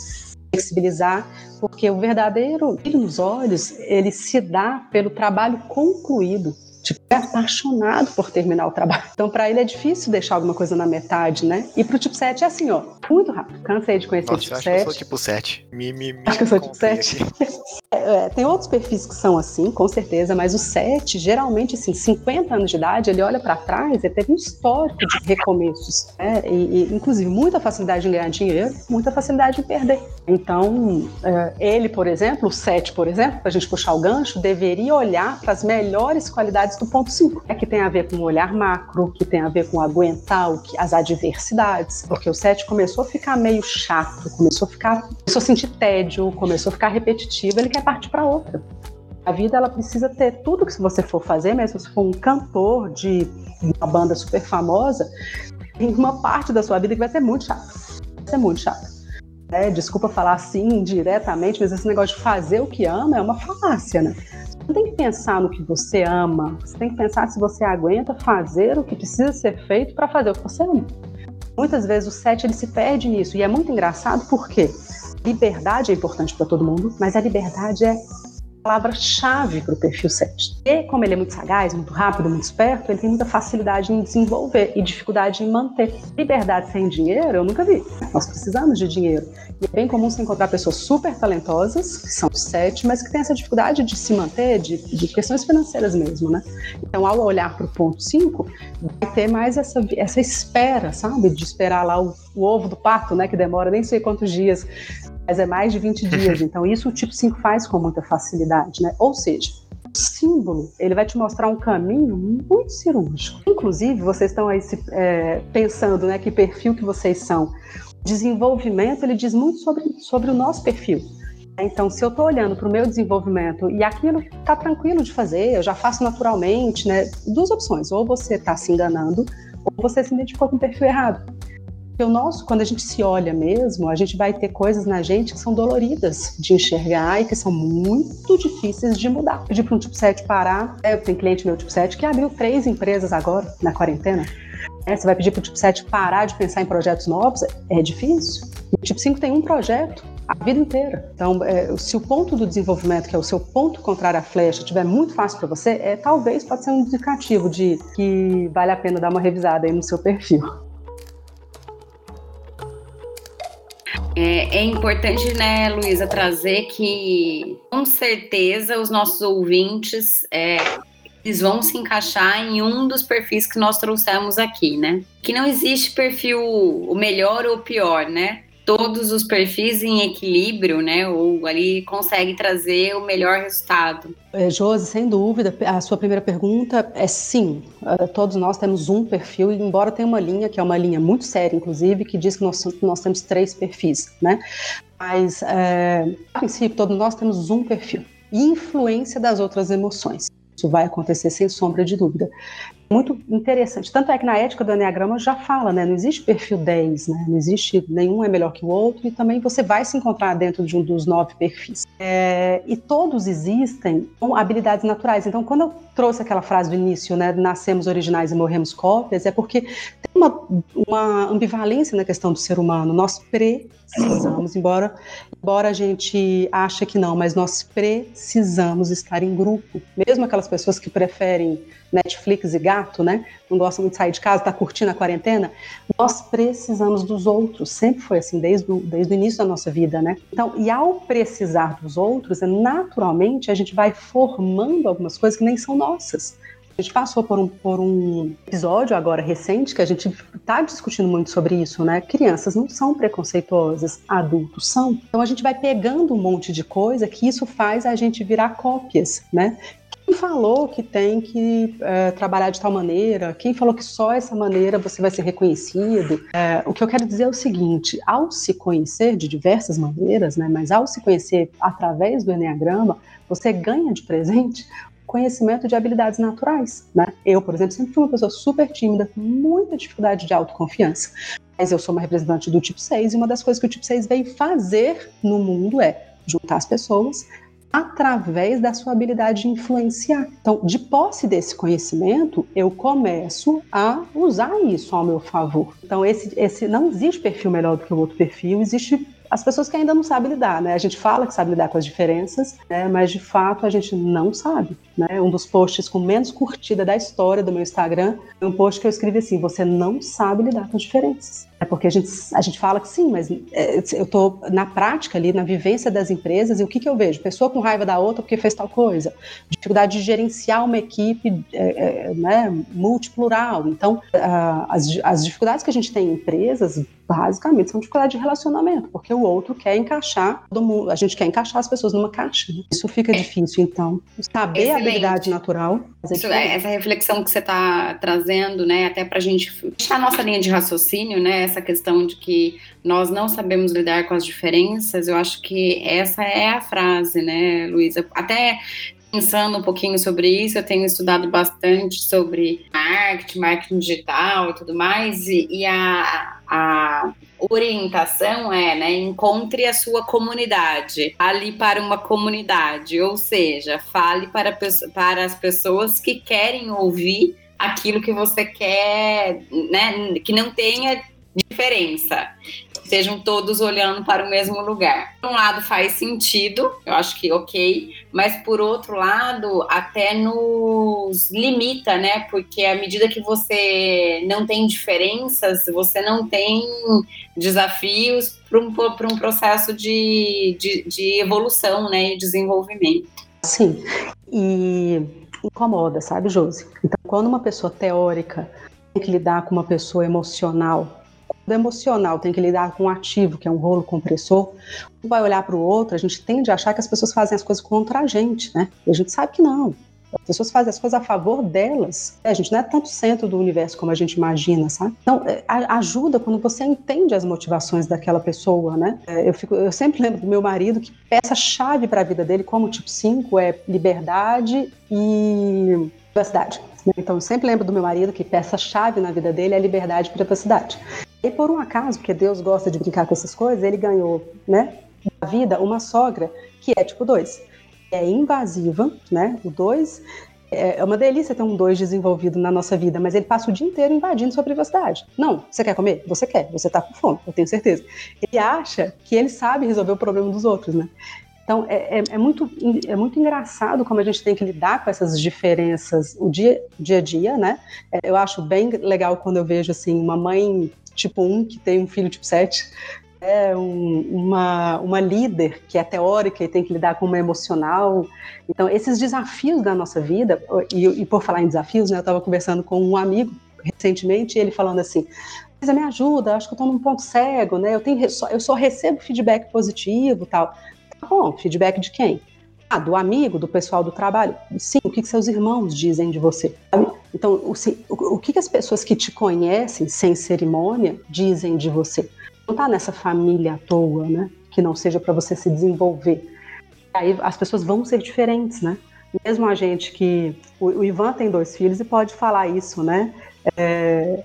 flexibilizar, porque o verdadeiro brilho nos olhos, ele se dá pelo trabalho concluído. Tipo, é apaixonado por terminar o trabalho. Então, para ele é difícil deixar alguma coisa na metade, né? E pro tipo 7 é assim, ó, Muito rápido. Cansei de conhecer
Nossa,
tipo
eu acho que eu
7.
sou tipo 7. Me, me, me
Acho que eu sou tipo
comprei
7.
aqui.
É, tem outros perfis que são assim, com certeza, mas o 7, geralmente, assim, 50 anos de idade, ele olha para trás, ele teve um histórico de recomeços, né? e, e, inclusive, muita facilidade em ganhar dinheiro, muita facilidade em perder. Então, é, ele, por exemplo, o 7, por exemplo, para a gente puxar o gancho, deveria olhar para as melhores qualidades do ponto 5, é que tem a ver com o olhar macro, que tem a ver com aguentar que, as adversidades, porque o 7 começou a ficar meio chato, começou a ficar, começou a sentir tédio, começou a ficar repetitivo, ele quer partir para outra. A vida ela precisa ter tudo que você for fazer, mesmo se for um cantor de uma banda super famosa, tem uma parte da sua vida que vai ser muito chata. Vai ser muito chata. É, desculpa falar assim diretamente, mas esse negócio de fazer o que ama é uma falácia, né? Você tem que pensar no que você ama, você tem que pensar se você aguenta fazer o que precisa ser feito para fazer o que você ama. Muitas vezes o sete ele se perde nisso e é muito engraçado porque liberdade é importante para todo mundo, mas a liberdade é palavra-chave para o perfil 7. E como ele é muito sagaz, muito rápido, muito esperto, ele tem muita facilidade em desenvolver e dificuldade em manter. Liberdade sem dinheiro, eu nunca vi. Nós precisamos de dinheiro. E é bem comum você encontrar pessoas super talentosas, que são 7, mas que têm essa dificuldade de se manter, de, de questões financeiras mesmo, né? Então, ao olhar para o ponto 5, vai ter mais essa, essa espera, sabe? De esperar lá o, o ovo do pato, né? Que demora nem sei quantos dias mas é mais de 20 dias. Então, isso o tipo 5 faz com muita facilidade, né? Ou seja, o símbolo, ele vai te mostrar um caminho muito cirúrgico. Inclusive, vocês estão aí se, é, pensando, né, que perfil que vocês são. Desenvolvimento, ele diz muito sobre, sobre o nosso perfil. Então, se eu estou olhando para o meu desenvolvimento e aquilo está tranquilo de fazer, eu já faço naturalmente, né? Duas opções: ou você está se enganando, ou você se identificou com o perfil errado. Porque o nosso, quando a gente se olha mesmo, a gente vai ter coisas na gente que são doloridas de enxergar e que são muito difíceis de mudar. Pedir para um tipo 7 parar. É, eu tenho cliente meu tipo 7 que abriu três empresas agora, na quarentena. É, você vai pedir para o tipo 7 parar de pensar em projetos novos? É difícil. O tipo 5 tem um projeto a vida inteira. Então, é, se o ponto do desenvolvimento, que é o seu ponto contrário à flecha, estiver muito fácil para você, é, talvez pode ser um indicativo de que vale a pena dar uma revisada aí no seu perfil.
É, é, importante, né, Luísa, trazer que com certeza os nossos ouvintes é, eles vão se encaixar em um dos perfis que nós trouxemos aqui, né? Que não existe perfil o melhor ou o pior, né? Todos os perfis em equilíbrio, né? Ou ali consegue trazer o melhor resultado.
É, Josi, sem dúvida, a sua primeira pergunta é sim. Uh, todos nós temos um perfil, embora tenha uma linha, que é uma linha muito séria, inclusive, que diz que nós, nós temos três perfis, né? Mas, é, a princípio, todos nós temos um perfil. Influência das outras emoções. Isso vai acontecer sem sombra de dúvida muito interessante. Tanto é que na ética do Enneagrama já fala, né? Não existe perfil 10, né? Não existe nenhum é melhor que o outro, e também você vai se encontrar dentro de um dos nove perfis. É, e todos existem com habilidades naturais. Então, quando eu trouxe aquela frase do início, né? Nascemos originais e morremos cópias, é porque tem uma, uma ambivalência na questão do ser humano. Nós precisamos, embora, embora a gente ache que não, mas nós precisamos estar em grupo. Mesmo aquelas pessoas que preferem Netflix e gato, né? Não gosta muito de sair de casa, está curtindo a quarentena. Nós precisamos dos outros. Sempre foi assim, desde o, desde o início da nossa vida, né? Então, e ao precisar dos outros, naturalmente a gente vai formando algumas coisas que nem são nossas. A gente passou por um, por um episódio agora recente que a gente está discutindo muito sobre isso, né? Crianças não são preconceituosas, adultos são. Então a gente vai pegando um monte de coisa que isso faz a gente virar cópias, né? Quem falou que tem que é, trabalhar de tal maneira? Quem falou que só essa maneira você vai ser reconhecido? É, o que eu quero dizer é o seguinte: ao se conhecer de diversas maneiras, né, mas ao se conhecer através do Enneagrama, você ganha de presente conhecimento de habilidades naturais, né? Eu, por exemplo, sempre fui uma pessoa super tímida, com muita dificuldade de autoconfiança. Mas eu sou uma representante do tipo 6 e uma das coisas que o tipo 6 veio fazer no mundo é juntar as pessoas, através da sua habilidade de influenciar. Então, de posse desse conhecimento, eu começo a usar isso ao meu favor. Então, esse, esse não existe perfil melhor do que o outro perfil, existe as pessoas que ainda não sabem lidar, né? A gente fala que sabe lidar com as diferenças, né? mas de fato a gente não sabe. Né? Um dos posts com menos curtida da história do meu Instagram é um post que eu escrevi assim: você não sabe lidar com as diferenças. É porque a gente, a gente fala que sim, mas é, eu estou na prática ali, na vivência das empresas, e o que, que eu vejo? Pessoa com raiva da outra porque fez tal coisa. Dificuldade de gerenciar uma equipe é, é, né, multiplural. Então, as, as dificuldades que a gente tem em empresas, basicamente, são dificuldades de relacionamento, porque o outro quer encaixar todo mundo, a gente quer encaixar as pesas numa caixa. Né? Isso fica é. difícil, então. Saber Excelente. a habilidade natural.
Isso, é, essa reflexão que você está trazendo, né, até para a gente fechar a nossa linha de raciocínio, né, essa questão de que nós não sabemos lidar com as diferenças, eu acho que essa é a frase, né, Luísa? Até pensando um pouquinho sobre isso, eu tenho estudado bastante sobre marketing, marketing digital e tudo mais, e, e a, a orientação é, né, encontre a sua comunidade, fale para uma comunidade, ou seja, fale para, para as pessoas que querem ouvir aquilo que você quer, né, que não tenha diferença. Sejam todos olhando para o mesmo lugar. Por um lado faz sentido, eu acho que ok, mas por outro lado até nos limita, né? Porque à medida que você não tem diferenças, você não tem desafios para um, um processo de, de, de evolução, né? E desenvolvimento.
Sim, e incomoda, sabe, Josi? Então, quando uma pessoa teórica tem que lidar com uma pessoa emocional do emocional tem que lidar com o ativo, que é um rolo compressor, um vai olhar para o outro, a gente tende a achar que as pessoas fazem as coisas contra a gente, né? E a gente sabe que não. As pessoas fazem as coisas a favor delas. É, a gente não é tanto centro do universo como a gente imagina, sabe? Então, é, ajuda quando você entende as motivações daquela pessoa, né? É, eu, fico, eu sempre lembro do meu marido que peça-chave para a vida dele, como tipo 5, é liberdade e privacidade. Então, eu sempre lembro do meu marido que peça-chave na vida dele é liberdade e privacidade. E por um acaso, porque Deus gosta de brincar com essas coisas, ele ganhou, né, da vida uma sogra que é tipo 2. É invasiva, né? O 2 é, é uma delícia ter um 2 desenvolvido na nossa vida, mas ele passa o dia inteiro invadindo sua privacidade. Não, você quer comer? Você quer, você tá com fome, eu tenho certeza. Ele acha que ele sabe resolver o problema dos outros, né? Então, é, é, é, muito, é muito engraçado como a gente tem que lidar com essas diferenças o dia, dia a dia, né? É, eu acho bem legal quando eu vejo, assim, uma mãe tipo 1 que tem um filho tipo 7, é um, uma, uma líder que é teórica e tem que lidar com uma emocional. Então, esses desafios da nossa vida, e, e por falar em desafios, né, eu estava conversando com um amigo recentemente, e ele falando assim, mas me ajuda, acho que eu estou num ponto cego, né? Eu, tenho, eu só recebo feedback positivo tal. Tá bom, feedback de quem? Ah, do amigo, do pessoal do trabalho? Sim, o que, que seus irmãos dizem de você? Então, o, o, o que, que as pessoas que te conhecem sem cerimônia dizem de você? Não está nessa família à toa, né? Que não seja para você se desenvolver. Aí as pessoas vão ser diferentes, né? Mesmo a gente que. O, o Ivan tem dois filhos e pode falar isso, né? É,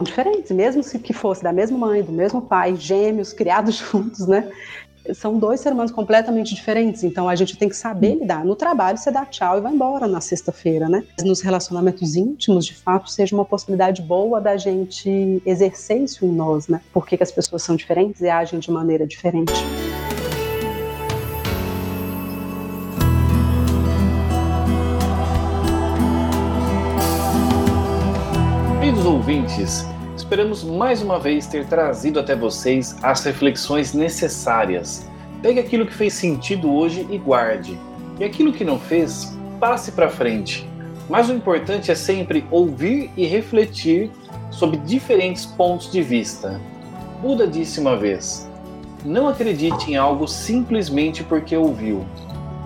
diferentes, mesmo se que fosse da mesma mãe, do mesmo pai, gêmeos, criados juntos, né? São dois seres humanos completamente diferentes, então a gente tem que saber lidar. No trabalho, você dá tchau e vai embora na sexta-feira, né? Nos relacionamentos íntimos, de fato, seja uma possibilidade boa da gente exercer isso em nós, né? Por que, as pessoas são diferentes e agem de maneira diferente.
Queridos ouvintes, Esperamos mais uma vez ter trazido até vocês as reflexões necessárias. Pegue aquilo que fez sentido hoje e guarde. E aquilo que não fez, passe para frente. Mas o importante é sempre ouvir e refletir sobre diferentes pontos de vista. Buda disse uma vez: Não acredite em algo simplesmente porque ouviu.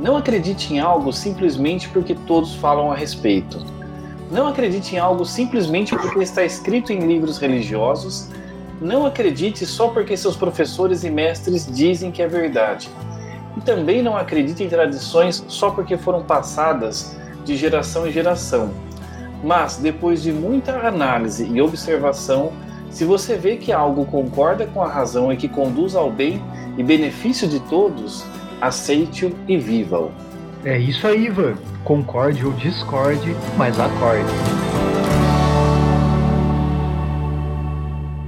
Não acredite em algo simplesmente porque todos falam a respeito. Não acredite em algo simplesmente porque está escrito em livros religiosos. Não acredite só porque seus professores e mestres dizem que é verdade. E também não acredite em tradições só porque foram passadas de geração em geração. Mas, depois de muita análise e observação, se você vê que algo concorda com a razão e que conduz ao bem e benefício de todos, aceite-o e viva-o.
É isso aí, Ivan. Concorde ou discorde, mas acorde.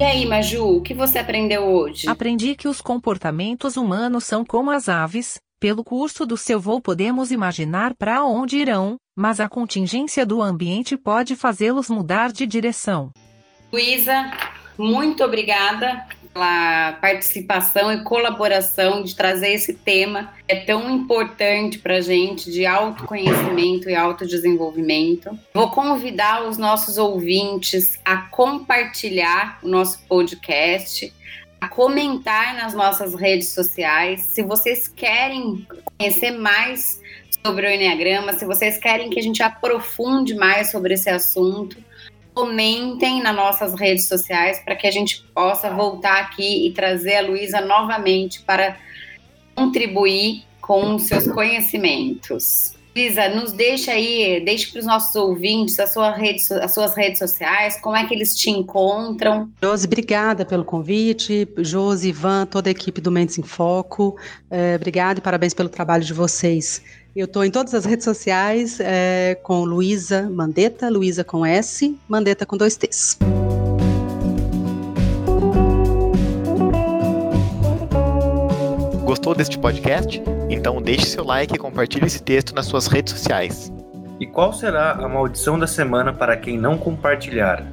E aí, Maju, o que você aprendeu hoje?
Aprendi que os comportamentos humanos são como as aves. Pelo curso do seu voo podemos imaginar para onde irão, mas a contingência do ambiente pode fazê-los mudar de direção.
Luísa, muito obrigada pela participação e colaboração de trazer esse tema é tão importante para a gente de autoconhecimento e autodesenvolvimento. Vou convidar os nossos ouvintes a compartilhar o nosso podcast, a comentar nas nossas redes sociais. Se vocês querem conhecer mais sobre o Enneagrama, se vocês querem que a gente aprofunde mais sobre esse assunto, comentem nas nossas redes sociais para que a gente possa voltar aqui e trazer a Luísa novamente para contribuir com seus conhecimentos. Luísa, nos deixa aí, deixe para os nossos ouvintes as, sua rede, as suas redes sociais, como é que eles te encontram.
Josi, obrigada pelo convite. Josi, Ivan, toda a equipe do Mentes em Foco. É, obrigada e parabéns pelo trabalho de vocês. Eu estou em todas as redes sociais é, com Luísa Mandetta, Luísa com S, Mandetta com dois T's.
Gostou deste podcast? Então deixe seu like e compartilhe esse texto nas suas redes sociais.
E qual será a maldição da semana para quem não compartilhar?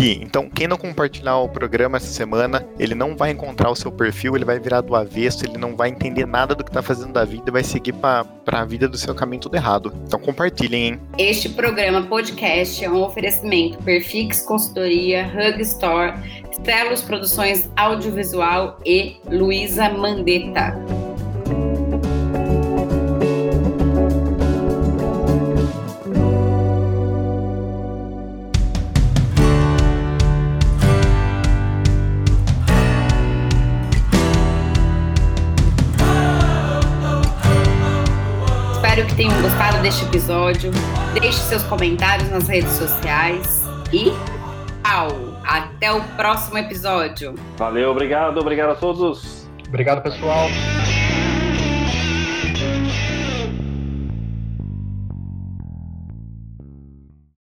Então quem não compartilhar o programa essa semana, ele não vai encontrar o seu perfil, ele vai virar do avesso, ele não vai entender nada do que tá fazendo da vida e vai seguir para a vida do seu caminho tudo errado. Então compartilhem, hein?
Este programa podcast é um oferecimento Perfix Consultoria, Hug Store, Stelos Produções Audiovisual e Luísa Mandetta. Episódio. Deixe seus comentários nas redes sociais e tchau! Até o próximo episódio.
Valeu, obrigado, obrigado a todos.
Obrigado, pessoal.